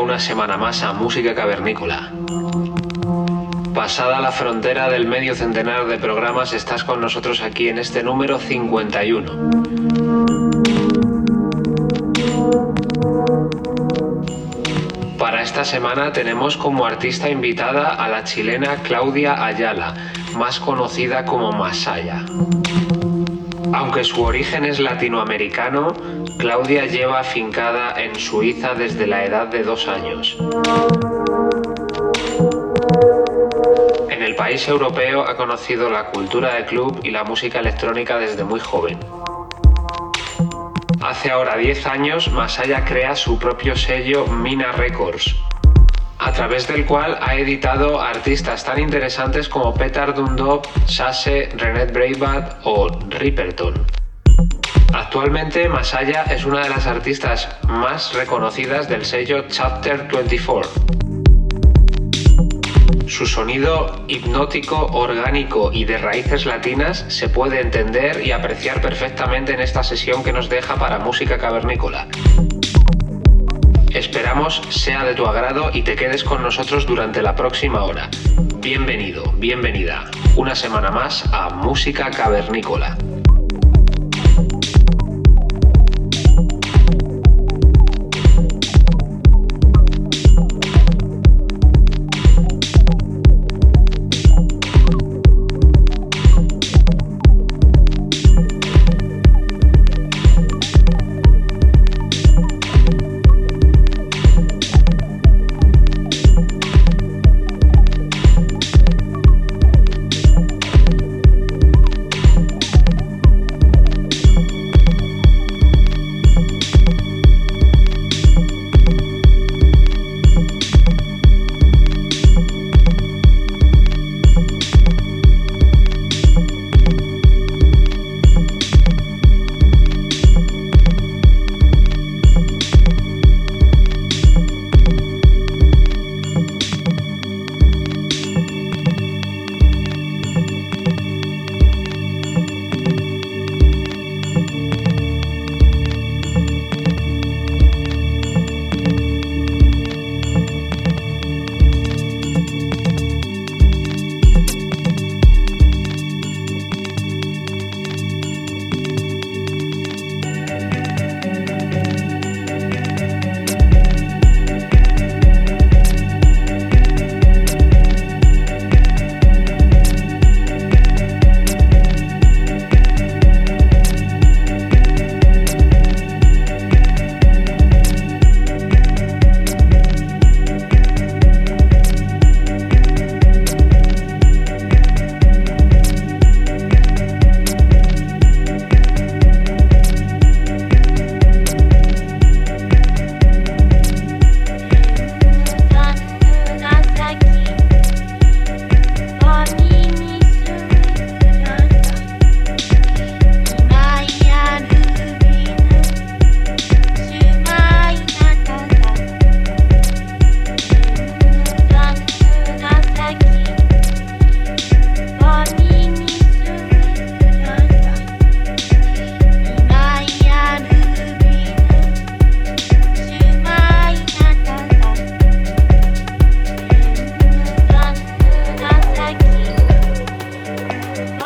Una semana más a Música Cavernícola. Pasada la frontera del medio centenar de programas, estás con nosotros aquí en este número 51. Para esta semana tenemos como artista invitada a la chilena Claudia Ayala, más conocida como Masaya. Aunque su origen es latinoamericano, Claudia lleva afincada en Suiza desde la edad de dos años. En el país europeo ha conocido la cultura de club y la música electrónica desde muy joven. Hace ahora 10 años, Masaya crea su propio sello Mina Records, a través del cual ha editado artistas tan interesantes como Petar Dundop, Sase, René Braybat o Ripperton. Actualmente Masaya es una de las artistas más reconocidas del sello Chapter 24. Su sonido hipnótico, orgánico y de raíces latinas se puede entender y apreciar perfectamente en esta sesión que nos deja para música cavernícola. Esperamos sea de tu agrado y te quedes con nosotros durante la próxima hora. Bienvenido, bienvenida, una semana más a Música Cavernícola.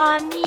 on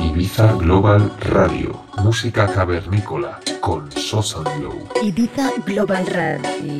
Ibiza Global Radio, música cavernícola con Sosa Glow. Ibiza Global Radio.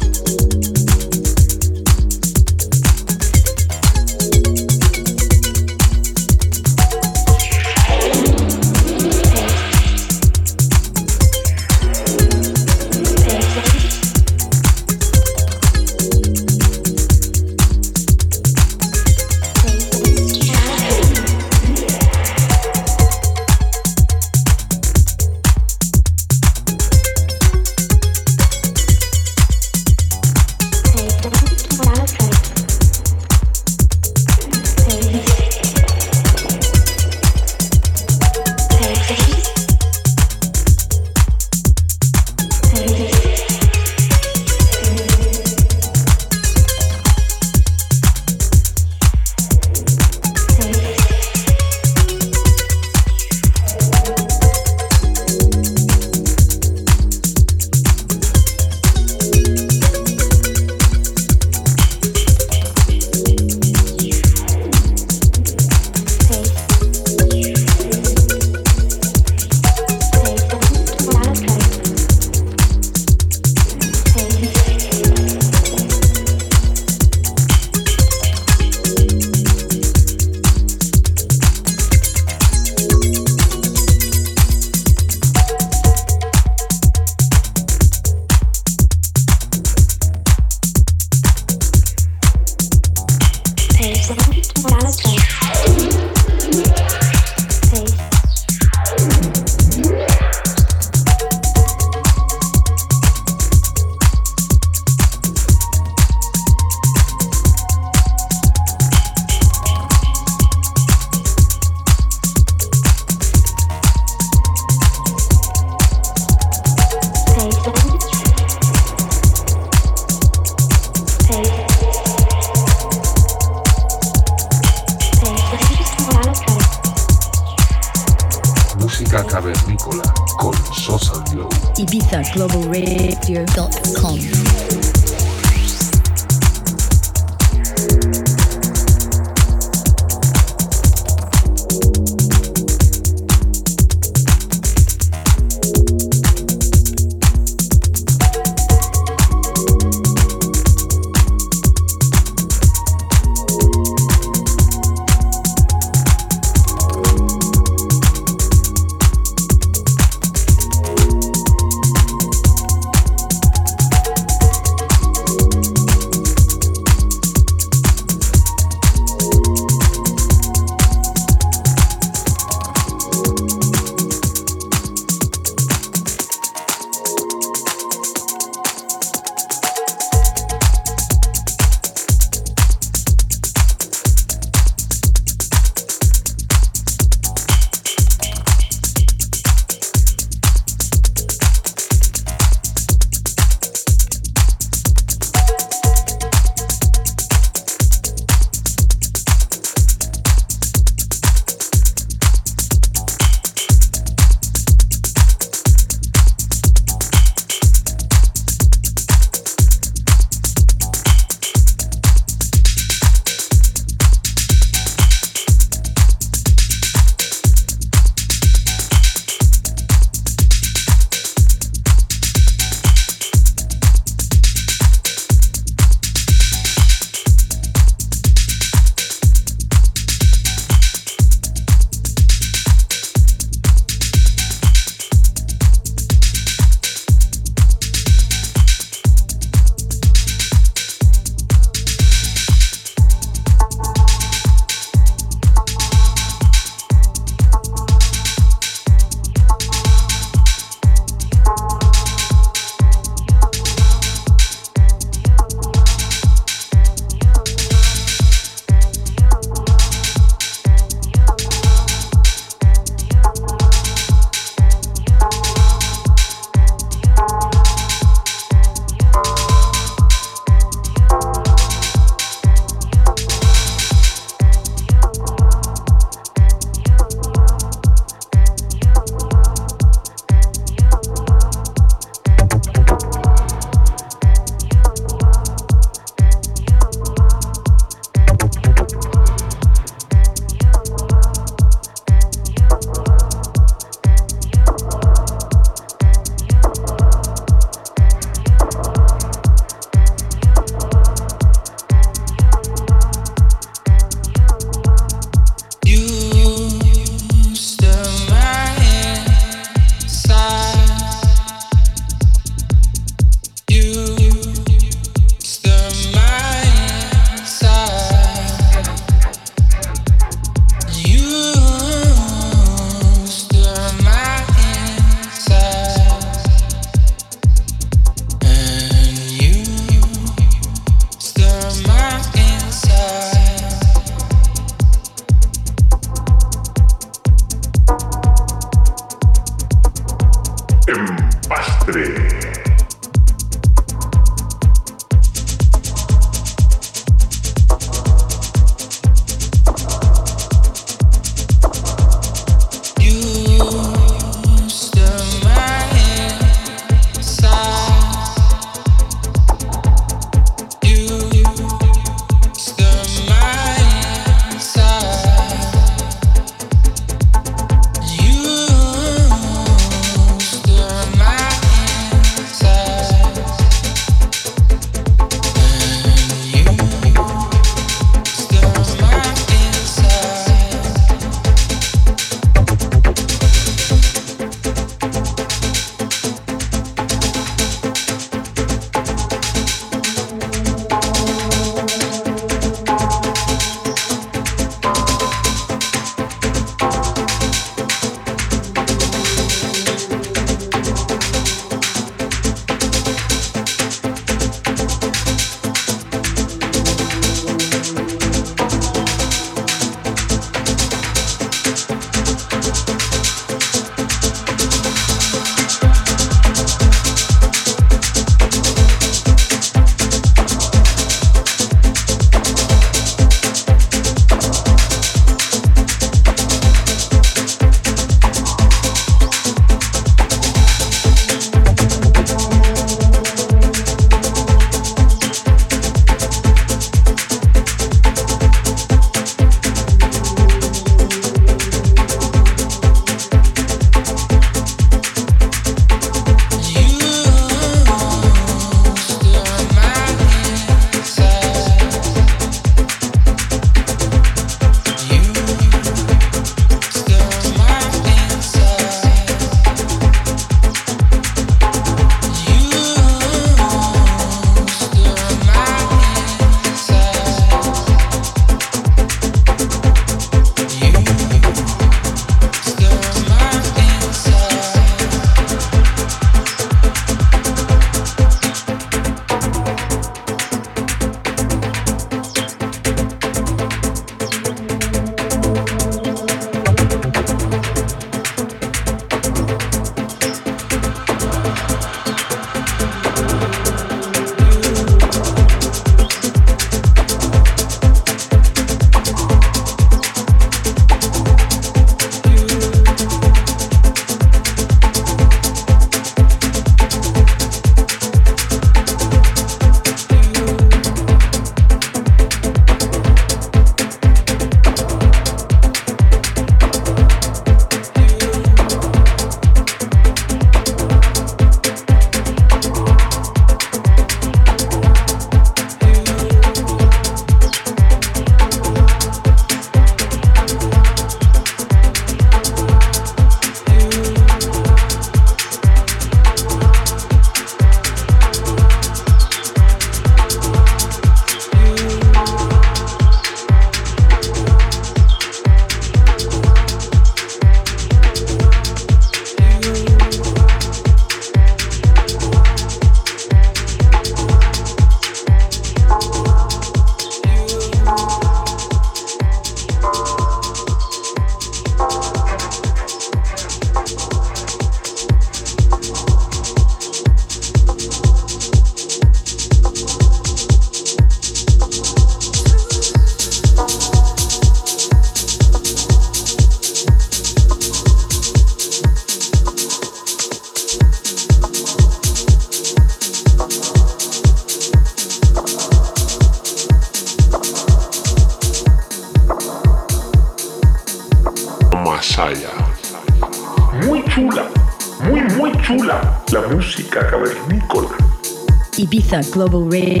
Global Radio.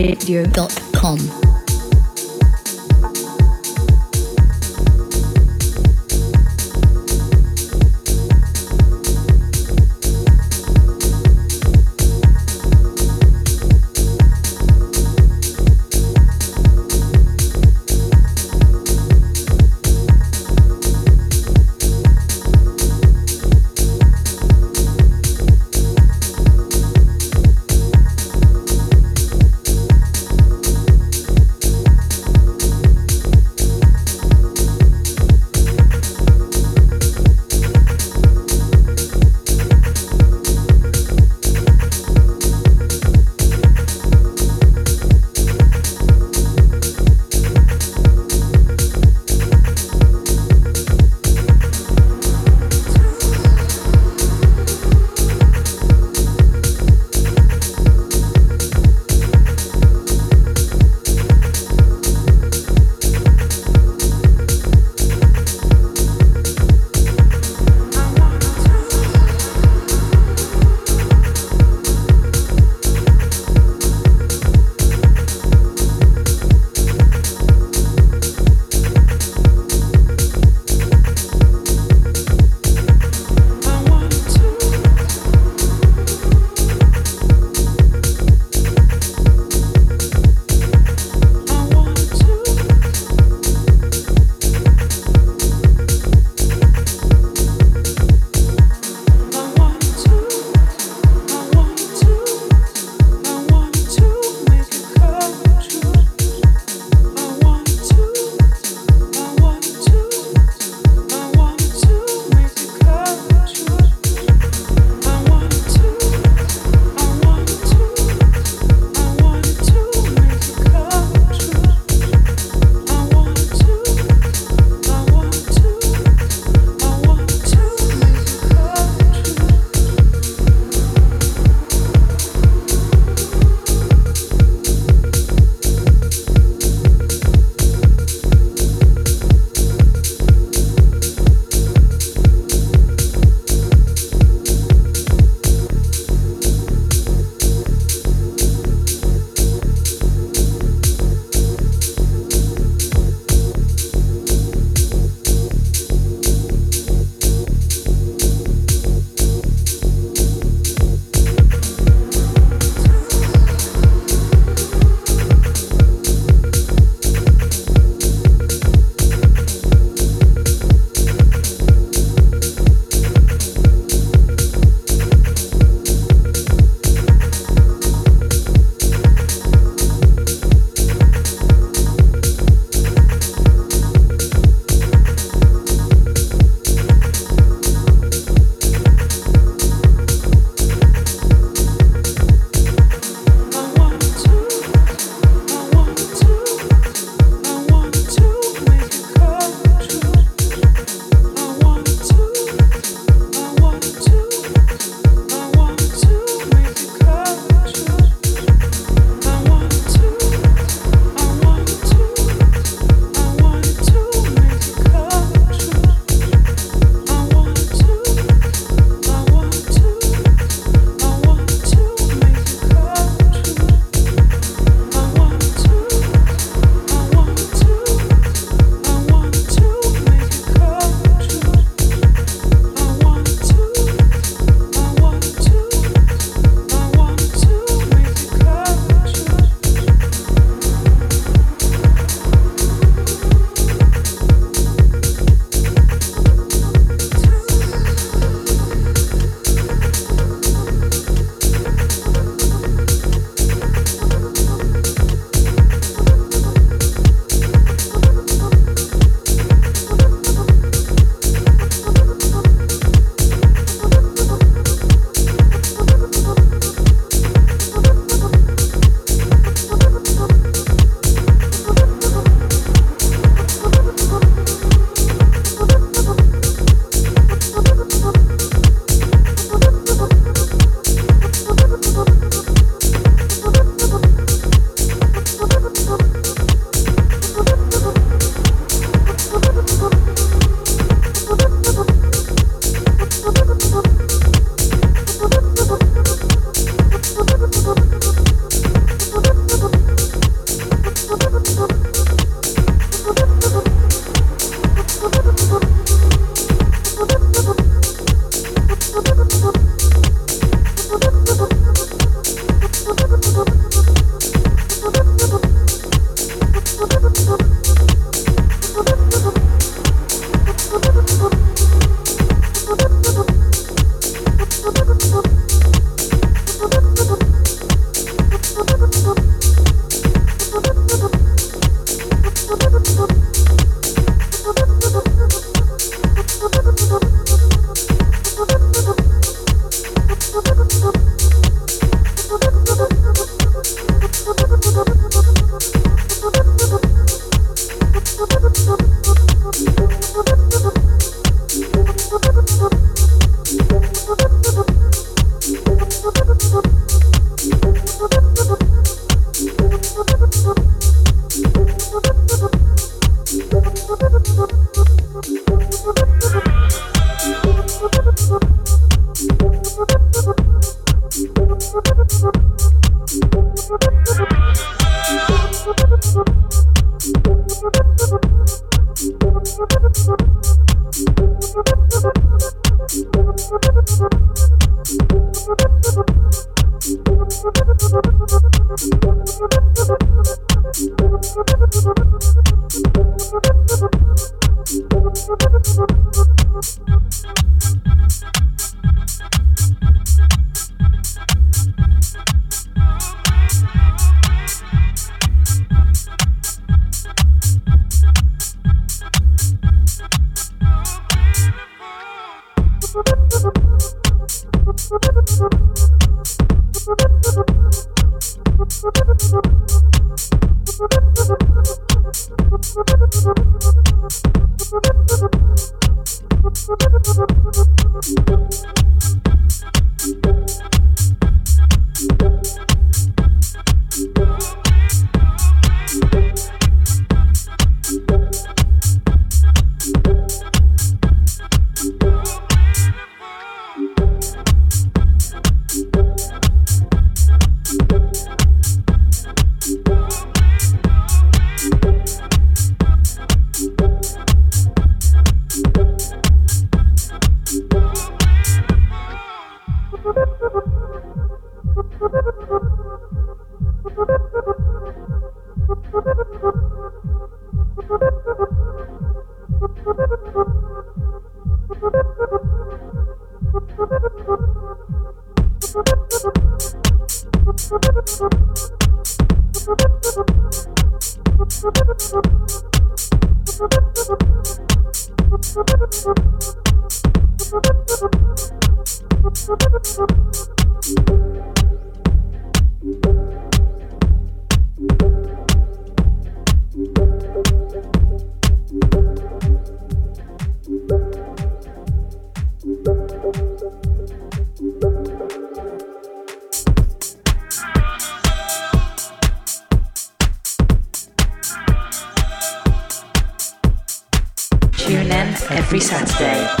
every Saturday.